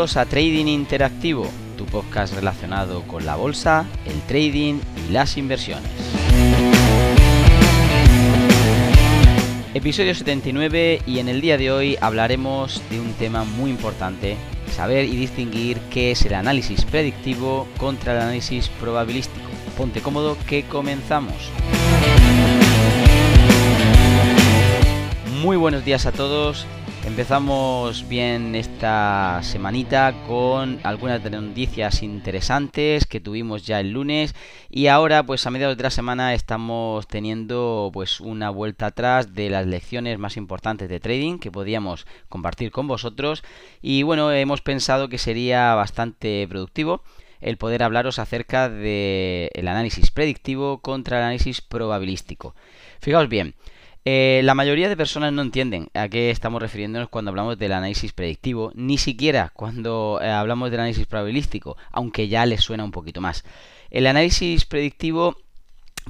A Trading Interactivo, tu podcast relacionado con la bolsa, el trading y las inversiones. Episodio 79 y en el día de hoy hablaremos de un tema muy importante, saber y distinguir qué es el análisis predictivo contra el análisis probabilístico. Ponte cómodo que comenzamos. Muy buenos días a todos Empezamos bien esta semanita con algunas noticias interesantes que tuvimos ya el lunes y ahora pues a mediados de la semana estamos teniendo pues una vuelta atrás de las lecciones más importantes de trading que podíamos compartir con vosotros y bueno hemos pensado que sería bastante productivo el poder hablaros acerca del el análisis predictivo contra el análisis probabilístico. Fijaos bien, eh, la mayoría de personas no entienden a qué estamos refiriéndonos cuando hablamos del análisis predictivo, ni siquiera cuando eh, hablamos del análisis probabilístico, aunque ya les suena un poquito más. El análisis predictivo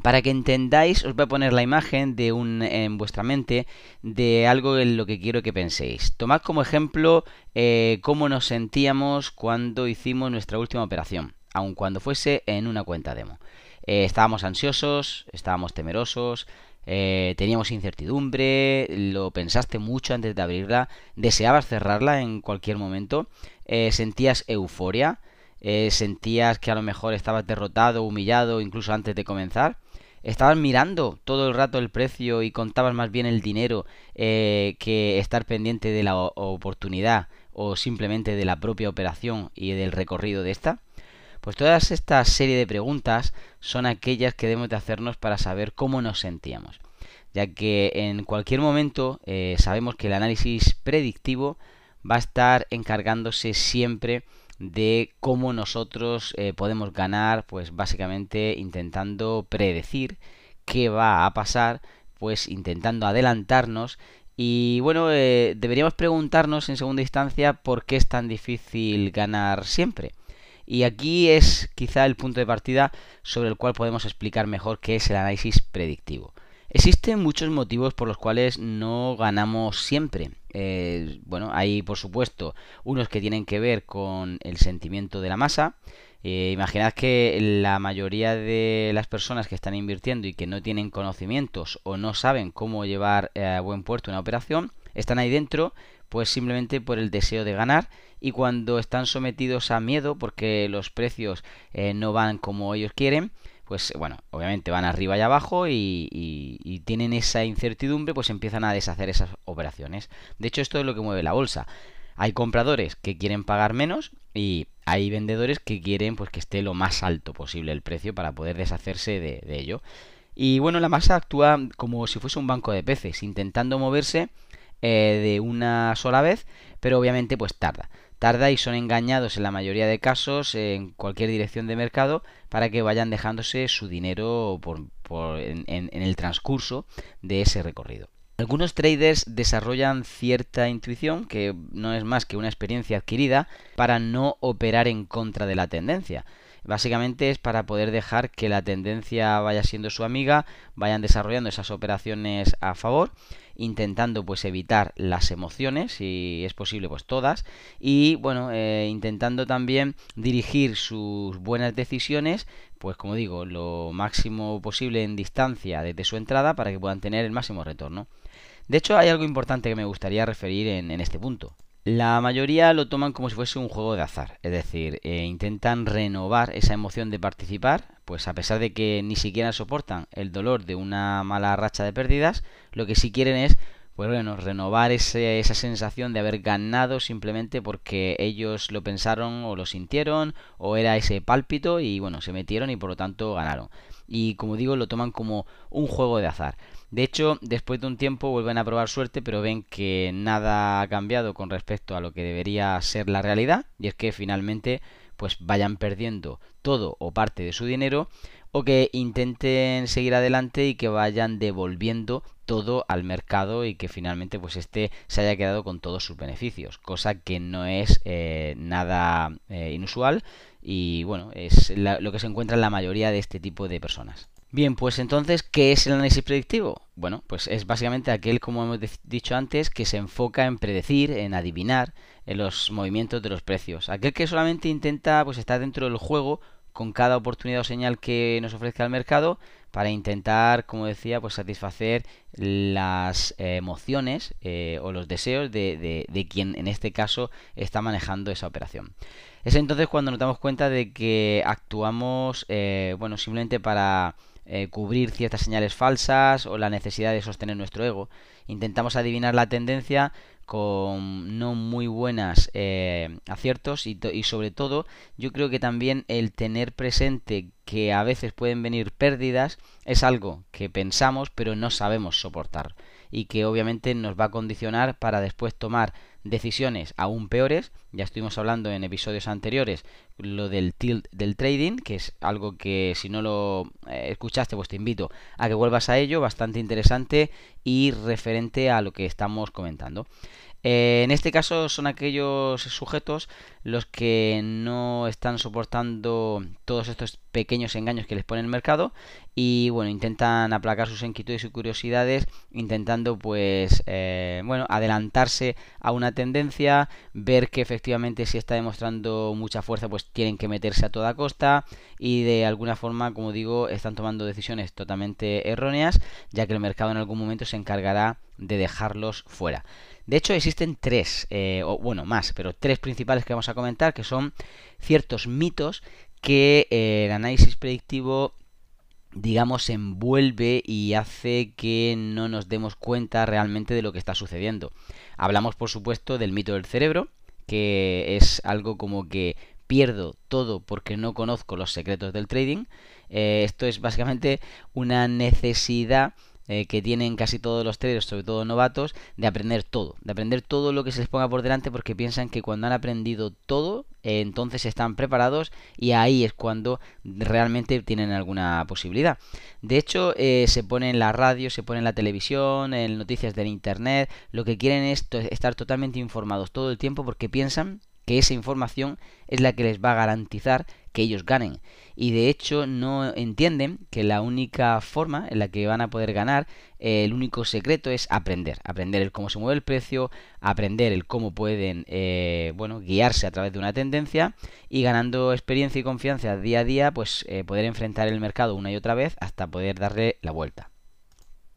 para que entendáis, os voy a poner la imagen de un en vuestra mente de algo en lo que quiero que penséis. Tomad como ejemplo eh, cómo nos sentíamos cuando hicimos nuestra última operación, aun cuando fuese en una cuenta demo. estábamos ansiosos, estábamos temerosos, eh, teníamos incertidumbre, lo pensaste mucho antes de abrirla, deseabas cerrarla en cualquier momento, eh, sentías euforia, eh, sentías que a lo mejor estabas derrotado, humillado, incluso antes de comenzar. Estabas mirando todo el rato el precio y contabas más bien el dinero que estar pendiente de la oportunidad o simplemente de la propia operación y del recorrido de esta. Pues todas esta serie de preguntas son aquellas que debemos de hacernos para saber cómo nos sentíamos, ya que en cualquier momento eh, sabemos que el análisis predictivo va a estar encargándose siempre de cómo nosotros eh, podemos ganar, pues básicamente intentando predecir qué va a pasar, pues intentando adelantarnos y bueno, eh, deberíamos preguntarnos en segunda instancia por qué es tan difícil ganar siempre. Y aquí es quizá el punto de partida sobre el cual podemos explicar mejor qué es el análisis predictivo. Existen muchos motivos por los cuales no ganamos siempre. Eh, bueno, hay por supuesto unos que tienen que ver con el sentimiento de la masa. Eh, imaginad que la mayoría de las personas que están invirtiendo y que no tienen conocimientos o no saben cómo llevar a buen puerto una operación, están ahí dentro pues simplemente por el deseo de ganar y cuando están sometidos a miedo porque los precios eh, no van como ellos quieren, pues bueno, obviamente van arriba y abajo y, tienen esa incertidumbre, pues empiezan a deshacer esas operaciones. De hecho, esto es lo que mueve la bolsa. Hay compradores que quieren pagar menos y hay vendedores que quieren pues que esté lo más alto posible el precio para poder deshacerse de, de ello. Y bueno, la masa actúa como si fuese un banco de peces, intentando moverse eh, de una sola vez, pero obviamente pues tarda. Tarda y son engañados en la mayoría de casos en cualquier dirección de mercado para que vayan dejándose su dinero por, en, en el transcurso de ese recorrido. Algunos traders desarrollan cierta intuición, que no es más que una experiencia adquirida, para no operar en contra de la tendencia. Básicamente es para poder dejar que la tendencia vaya siendo su amiga, vayan desarrollando esas operaciones a favor, intentando pues evitar las emociones, si es posible pues todas, y bueno, eh, intentando también dirigir sus buenas decisiones, pues como digo, lo máximo posible en distancia desde su entrada para que puedan tener el máximo retorno. De hecho, hay algo importante que me gustaría referir en este punto. La mayoría lo toman como si fuese un juego de azar, es decir, eh, intentan renovar esa emoción de participar, pues a pesar de que ni siquiera soportan el dolor de una mala racha de pérdidas, lo que sí quieren es, pues bueno, renovar esa sensación de haber ganado simplemente porque ellos lo pensaron o lo sintieron o era ese pálpito y bueno, se metieron y por lo tanto ganaron. Y como digo, lo toman como un juego de azar. De hecho, después de un tiempo vuelven a probar suerte, pero ven que nada ha cambiado con respecto a lo que debería ser la realidad, y es que finalmente pues vayan perdiendo todo o parte de su dinero o que intenten seguir adelante y que vayan devolviendo todo al mercado y que finalmente pues este se haya quedado con todos sus beneficios cosa que no es eh, nada eh, inusual y bueno es lo que se encuentra en la mayoría de este tipo de personas Bien, pues entonces, ¿qué es el análisis predictivo? Bueno, pues es básicamente aquel, como hemos dicho antes, que se enfoca en predecir, en adivinar los movimientos de los precios. Aquel que solamente intenta pues estar dentro del juego con cada oportunidad o señal que nos ofrezca el mercado para intentar, como decía, pues satisfacer las eh, emociones eh, o los deseos de, de, quien en este caso está manejando esa operación. Es entonces cuando nos damos cuenta de que actuamos, eh, bueno, simplemente para cubrir ciertas señales falsas o la necesidad de sostener nuestro ego. Intentamos adivinar la tendencia con no muy buenas eh, aciertos y, y, sobre todo yo creo que también el tener presente que a veces pueden venir pérdidas es algo que pensamos pero no sabemos soportar y que obviamente nos va a condicionar para después tomar decisiones aún peores. Ya estuvimos hablando en episodios anteriores lo del tilt del trading, que es algo que si no lo eh, escuchaste, pues te invito a que vuelvas a ello, bastante interesante y referente a lo que estamos comentando. Eh, en este caso son aquellos sujetos los que no están soportando todos estos pequeños engaños que les pone el mercado y bueno intentan aplacar sus inquietudes y curiosidades intentando pues eh, bueno adelantarse a una tendencia ver que efectivamente si está demostrando mucha fuerza pues tienen que meterse a toda costa y de alguna forma como digo están tomando decisiones totalmente erróneas ya que el mercado en algún momento se encargará de dejarlos fuera. De hecho, existen tres, eh, o bueno, más, pero tres principales que vamos a comentar, que son ciertos mitos que eh, el análisis predictivo digamos, envuelve y hace que no nos demos cuenta realmente de lo que está sucediendo. Hablamos, por supuesto, del mito del cerebro, que es algo como que pierdo todo porque no conozco los secretos del trading. Eh, esto es básicamente una necesidad eh, que tienen casi todos los traders, sobre todo novatos, de aprender todo, de aprender todo lo que se les ponga por delante porque piensan que cuando han aprendido todo, eh, entonces están preparados y ahí es cuando realmente tienen alguna posibilidad. De hecho, eh, se pone en la radio, se pone en la televisión, en noticias del internet, lo que quieren es estar totalmente informados todo el tiempo porque piensan que esa información es la que les va a garantizar que ellos ganen. Y de hecho no entienden que la única forma en la que van a poder ganar, eh, el único secreto es aprender. Aprender el cómo se mueve el precio, aprender el cómo pueden eh, bueno, guiarse a través de una tendencia y ganando experiencia y confianza día a día, pues eh, poder enfrentar el mercado una y otra vez hasta poder darle la vuelta.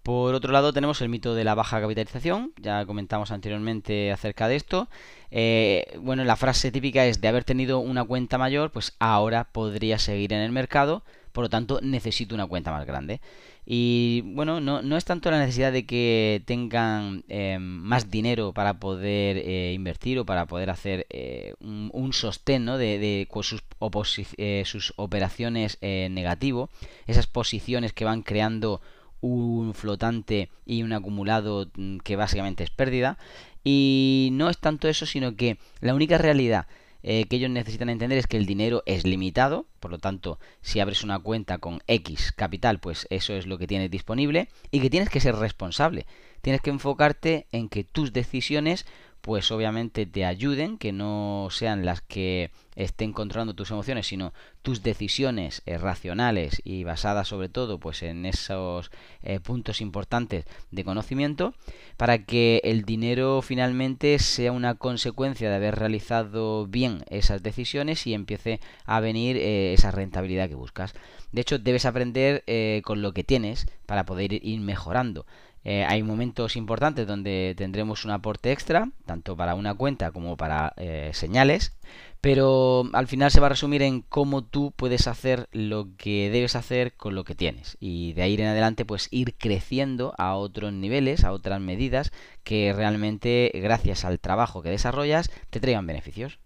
Por otro lado tenemos el mito de la baja capitalización, ya comentamos anteriormente acerca de esto. Eh, bueno, la frase típica es de haber tenido una cuenta mayor, pues ahora podría seguir en el mercado, por lo tanto necesito una cuenta más grande. Y bueno, no, no es tanto la necesidad de que tengan eh, más dinero para poder eh, invertir o para poder hacer un, sostén de, de sus, sus operaciones negativo, esas posiciones que van creando un flotante y un acumulado mm, que básicamente es pérdida. Y no es tanto eso, sino que la única realidad eh, que ellos necesitan entender es que el dinero es limitado, por lo tanto, si abres una cuenta con X capital, pues eso es lo que tienes disponible y que tienes que ser responsable. Tienes que enfocarte en que tus decisiones pues obviamente te ayuden, que no sean las que estén controlando tus emociones, sino tus decisiones eh, racionales y basadas sobre todo pues en esos eh, puntos importantes de conocimiento, para que el dinero finalmente sea una consecuencia de haber realizado bien esas decisiones y empiece a venir eh, esa rentabilidad que buscas. De hecho, debes aprender con lo que tienes para poder ir mejorando. Eh, hay momentos importantes donde tendremos un aporte extra, tanto para una cuenta como para eh, señales, pero al final se va a resumir en cómo tú puedes hacer lo que debes hacer con lo que tienes y de ahí en adelante pues ir creciendo a otros niveles, a otras medidas que realmente gracias al trabajo que desarrollas te traigan beneficios.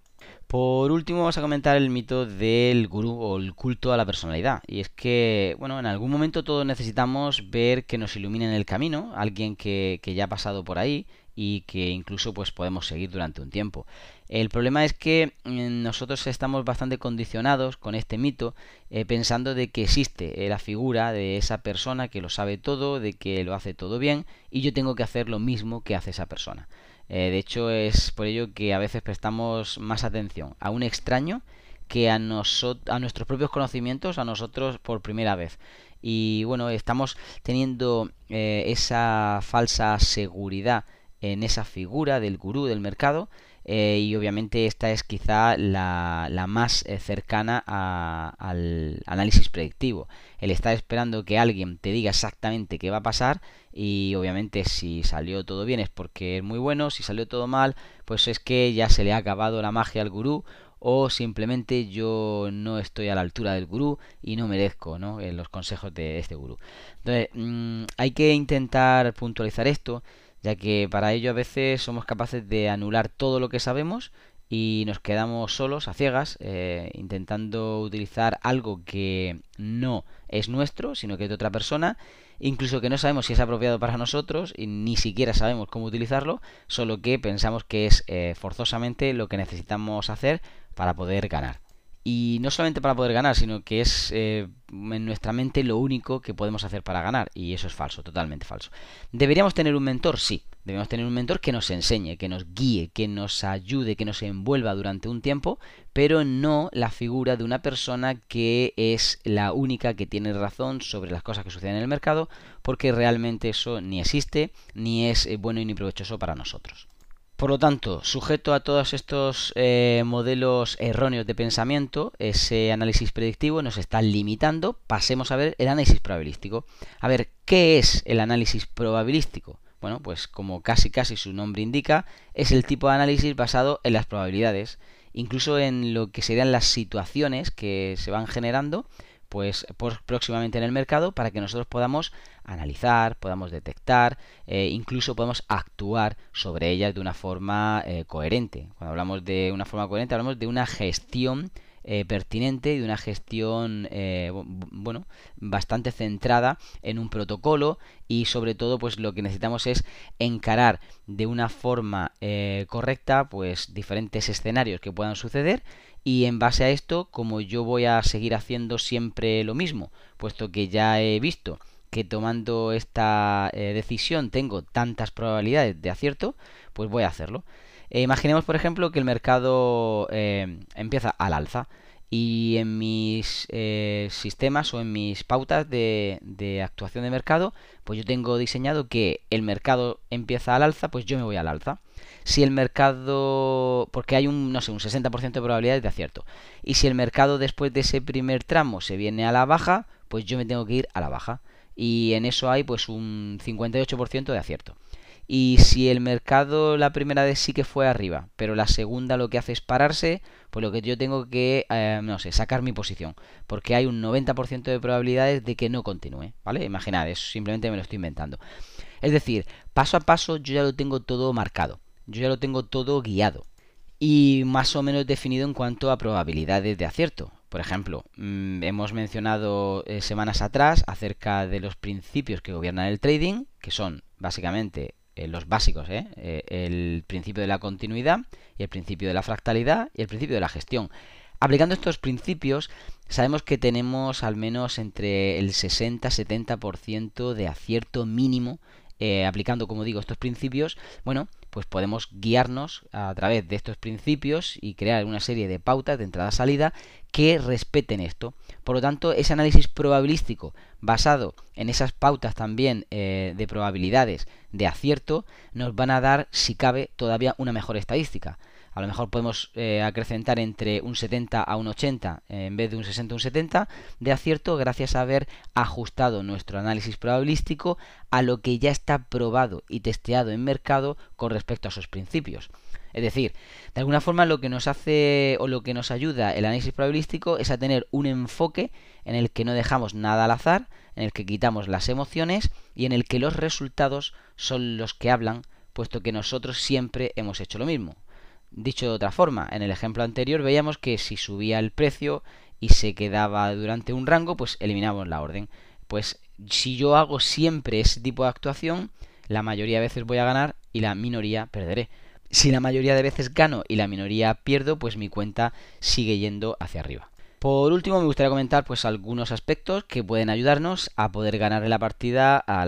Por último, vamos a comentar el mito del gurú o el culto a la personalidad. Y es que, bueno, en algún momento todos necesitamos ver que nos ilumine en el camino, alguien que, ya ha pasado por ahí y que incluso pues podemos seguir durante un tiempo. El problema es que mm, nosotros estamos bastante condicionados con este mito eh, pensando de que existe eh, la figura de esa persona que lo sabe todo, de que lo hace todo bien y yo tengo que hacer lo mismo que hace esa persona. Eh, de hecho, es por ello que a veces prestamos más atención a un extraño que a, a nuestros propios conocimientos, a nosotros por primera vez. Y bueno, estamos teniendo eh, esa falsa seguridad en esa figura del gurú del mercado eh, y obviamente esta es quizá la, la más eh, cercana al análisis predictivo. El estar esperando que alguien te diga exactamente qué va a pasar y obviamente si salió todo bien es porque es muy bueno, si salió todo mal pues es que ya se le ha acabado la magia al gurú o simplemente yo no estoy a la altura del gurú y no merezco ¿no? Eh, los consejos de este gurú. Entonces mm, hay que intentar puntualizar esto ya que para ello a veces somos capaces de anular todo lo que sabemos y nos quedamos solos, a ciegas, eh, intentando utilizar algo que no es nuestro, sino que es de otra persona, incluso que no sabemos si es apropiado para nosotros y ni siquiera sabemos cómo utilizarlo, solo que pensamos que es eh, forzosamente lo que necesitamos hacer para poder ganar. Y no solamente para poder ganar, sino que es eh, en nuestra mente lo único que podemos hacer para ganar. Y eso es falso, totalmente falso. ¿Deberíamos tener un mentor? Sí. Debemos tener un mentor que nos enseñe, que nos guíe, que nos ayude, que nos envuelva durante un tiempo, pero no la figura de una persona que es la única que tiene razón sobre las cosas que suceden en el mercado, porque realmente eso ni existe, ni es eh, bueno y ni provechoso para nosotros. Por lo tanto, sujeto a todos estos eh, modelos erróneos de pensamiento, ese análisis predictivo nos está limitando. Pasemos a ver el análisis probabilístico. A ver, ¿qué es el análisis probabilístico? Bueno, pues como casi casi su nombre indica, es el tipo de análisis basado en las probabilidades, incluso en lo que serían las situaciones que se van generando pues próximamente en el mercado para que nosotros podamos analizar, podamos detectar, e incluso podamos actuar sobre ellas de una forma eh, coherente. Cuando hablamos de una forma coherente hablamos de una gestión eh, pertinente y de una gestión eh, bueno bastante centrada en un protocolo y sobre todo pues lo que necesitamos es encarar de una forma correcta pues diferentes escenarios que puedan suceder y en base a esto, como yo voy a seguir haciendo siempre lo mismo, puesto que ya he visto que tomando esta eh, decisión tengo tantas probabilidades de acierto, pues voy a hacerlo. Eh, imaginemos, por ejemplo, que el mercado eh, empieza al alza y en mis sistemas o en mis pautas de, de, actuación de mercado, pues yo tengo diseñado que el mercado empieza al alza, pues yo me voy al alza si el mercado, porque hay un, no sé, un 60% de probabilidades de acierto, y si el mercado después de ese primer tramo se viene a la baja, pues yo me tengo que ir a la baja. Y en eso hay pues un 58% de acierto. Y si el mercado la primera vez sí que fue arriba, pero la segunda lo que hace es pararse, pues lo que yo tengo que, eh, no sé, sacar mi posición. Porque hay un 90% de probabilidades de que no continúe, ¿vale? Imaginad, eso simplemente me lo estoy inventando. Es decir, paso a paso yo ya lo tengo todo marcado yo ya lo tengo todo guiado y más o menos definido en cuanto a probabilidades de acierto. Por ejemplo, mm, hemos mencionado eh, semanas atrás acerca de los principios que gobiernan el trading, que son básicamente eh, los básicos, ¿eh? el principio de la continuidad y el principio de la fractalidad y el principio de la gestión. Aplicando estos principios, sabemos que tenemos al menos entre el 60-70% de acierto mínimo aplicando, como digo, estos principios, bueno, pues podemos guiarnos a través de estos principios y crear una serie de pautas de entrada-salida que respeten esto. Por lo tanto, ese análisis probabilístico basado en esas pautas también eh, de probabilidades de acierto nos van a dar, si cabe, todavía una mejor estadística a lo mejor podemos eh, acrecentar entre un 70 a un 80 eh, en vez de un 60 a un 70 de acierto gracias a haber ajustado nuestro análisis probabilístico a lo que ya está probado y testeado en mercado con respecto a sus principios. Es decir, de alguna forma lo que nos hace o lo que nos ayuda el análisis probabilístico es a tener un enfoque en el que no dejamos nada al azar, en el que quitamos las emociones y en el que los resultados son los que hablan, puesto que nosotros siempre hemos hecho lo mismo. Dicho de otra forma, en el ejemplo anterior veíamos que si subía el precio y se quedaba durante un rango, pues eliminamos la orden. Pues si yo hago siempre ese tipo de actuación, la mayoría de veces voy a ganar y la minoría perderé. Si la mayoría de veces gano y la minoría pierdo, pues mi cuenta sigue yendo hacia arriba. Por último, me gustaría comentar pues algunos aspectos que pueden ayudarnos a poder ganar la partida a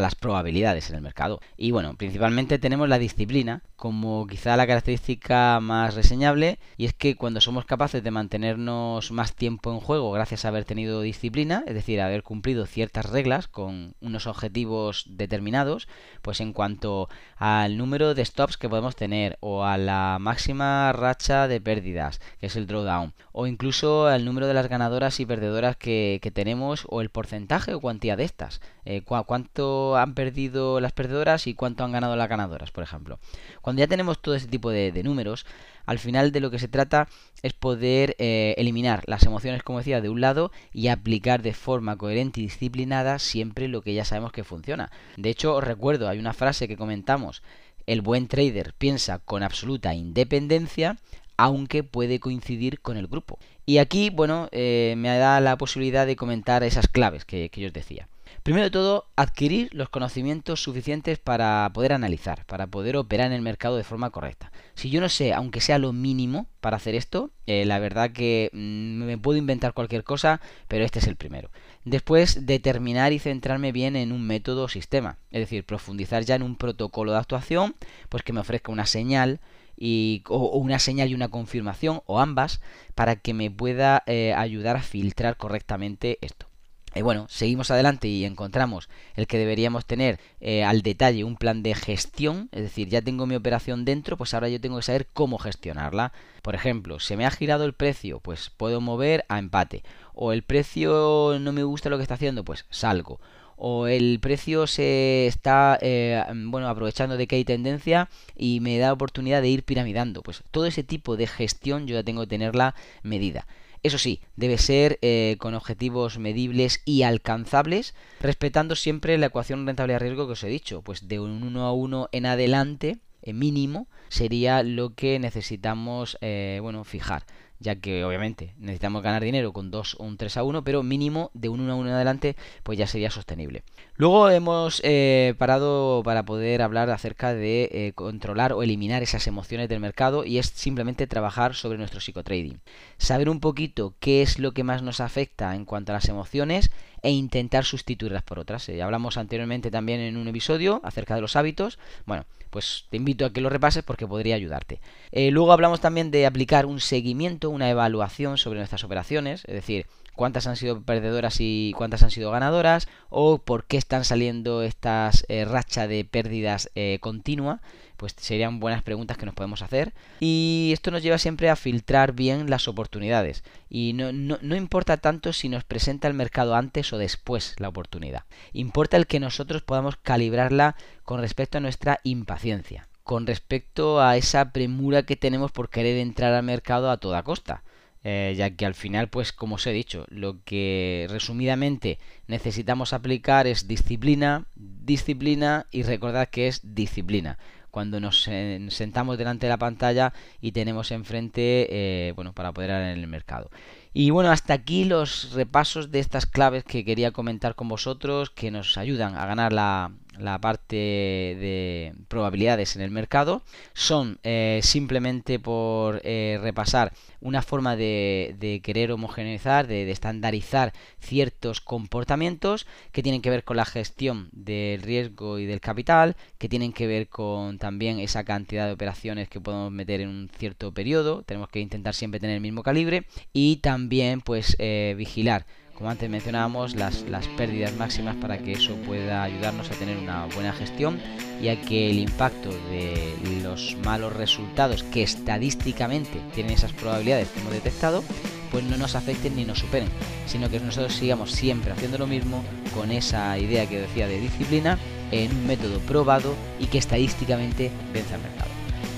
las probabilidades en el mercado. Y bueno, principalmente tenemos la disciplina como quizá la característica más reseñable y es que cuando somos capaces de mantenernos más tiempo en juego gracias a haber tenido disciplina, es decir, haber cumplido ciertas reglas con unos objetivos determinados, pues en cuanto al número de stops que podemos tener o a la máxima racha de pérdidas, que es el drawdown, o incluso al número de las ganadoras y perdedoras que, tenemos o el porcentaje o cuantía de estas. Eh, cuánto han perdido las perdedoras y cuánto han ganado las ganadoras, por ejemplo. Cuando ya tenemos todo ese tipo de, números, al final de lo que se trata es poder eh, eliminar las emociones, como decía, de un lado y aplicar de forma coherente y disciplinada siempre lo que ya sabemos que funciona. De hecho, os recuerdo, hay una frase que comentamos el buen trader piensa con absoluta independencia, aunque puede coincidir con el grupo. Y aquí, bueno, eh, me da la posibilidad de comentar esas claves que, yo os decía. Primero de todo, adquirir los conocimientos suficientes para poder analizar, para poder operar en el mercado de forma correcta. Si yo no sé, aunque sea lo mínimo para hacer esto, eh, la verdad que mm, me puedo inventar cualquier cosa, pero este es el primero. Después, determinar y centrarme bien en un método o sistema, es decir, profundizar ya en un protocolo de actuación, pues que me ofrezca una señal, y, o, una señal y una confirmación o ambas para que me pueda eh, ayudar a filtrar correctamente esto. Y bueno, seguimos adelante y encontramos el que deberíamos tener eh, al detalle un plan de gestión, es decir, ya tengo mi operación dentro, pues ahora yo tengo que saber cómo gestionarla. Por ejemplo, se me ha girado el precio, pues puedo mover a empate. O el precio no me gusta lo que está haciendo, pues salgo. O el precio se está eh, bueno aprovechando de que hay tendencia y me da oportunidad de ir piramidando. Pues todo ese tipo de gestión yo ya tengo que tenerla medida. Eso sí, debe ser eh, con objetivos medibles y alcanzables, respetando siempre la ecuación rentabilidad-riesgo que os he dicho, pues de un 1 a 1 en adelante, eh, mínimo, sería lo que necesitamos bueno, fijar ya que obviamente necesitamos ganar dinero con 2 o un 3 a 1, pero mínimo de un 1 a 1 en adelante, pues ya sería sostenible. Luego hemos eh, parado para poder hablar acerca de eh, controlar o eliminar esas emociones del mercado y es simplemente trabajar sobre nuestro psicotrading. Saber un poquito qué es lo que más nos afecta en cuanto a las emociones e intentar sustituirlas por otras. Ya hablamos anteriormente también en un episodio acerca de los hábitos. Bueno, pues te invito a que lo repases porque podría ayudarte. Eh, luego hablamos también de aplicar un seguimiento, una evaluación sobre nuestras operaciones, es decir, cuántas han sido perdedoras y cuántas han sido ganadoras, o por qué están saliendo estas eh, rachas de pérdidas eh, continua pues serían buenas preguntas que nos podemos hacer. Y esto nos lleva siempre a filtrar bien las oportunidades. Y no, no, no, importa tanto si nos presenta el mercado antes o después la oportunidad. Importa el que nosotros podamos calibrarla con respecto a nuestra impaciencia. Con respecto a esa premura que tenemos por querer entrar al mercado a toda costa. Eh, ya que al final, pues como os he dicho, lo que resumidamente necesitamos aplicar es disciplina, disciplina y recordad que es disciplina cuando nos sentamos delante de la pantalla y tenemos enfrente, eh, bueno, para poder en el mercado. Y bueno, hasta aquí los repasos de estas claves que quería comentar con vosotros que nos ayudan a ganar la, la parte de probabilidades en el mercado son eh, simplemente por eh, repasar una forma de, querer homogeneizar, de, estandarizar ciertos comportamientos que tienen que ver con la gestión del riesgo y del capital, que tienen que ver con también esa cantidad de operaciones que podemos meter en un cierto periodo, tenemos que intentar siempre tener el mismo calibre y también pues eh, vigilar como antes mencionábamos, las, las pérdidas máximas para que eso pueda ayudarnos a tener una buena gestión y a que el impacto de los malos resultados que estadísticamente tienen esas probabilidades que hemos detectado, pues no nos afecten ni nos superen, sino que nosotros sigamos siempre haciendo lo mismo con esa idea que decía de disciplina en un método probado y que estadísticamente vence al mercado.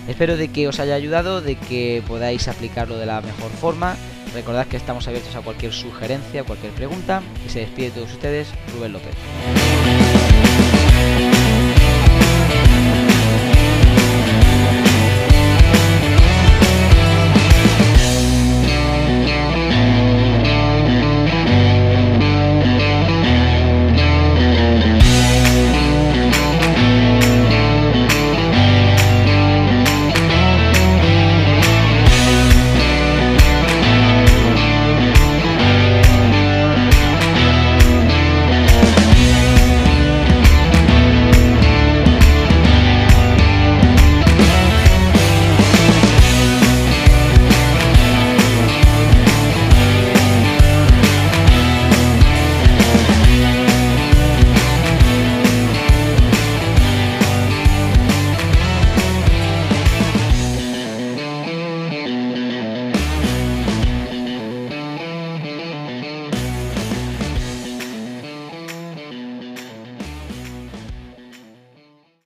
Espero de que os haya ayudado, de que podáis aplicarlo de la mejor forma Recordad que estamos abiertos a cualquier sugerencia, cualquier pregunta. Y se despide de todos ustedes, Rubén López.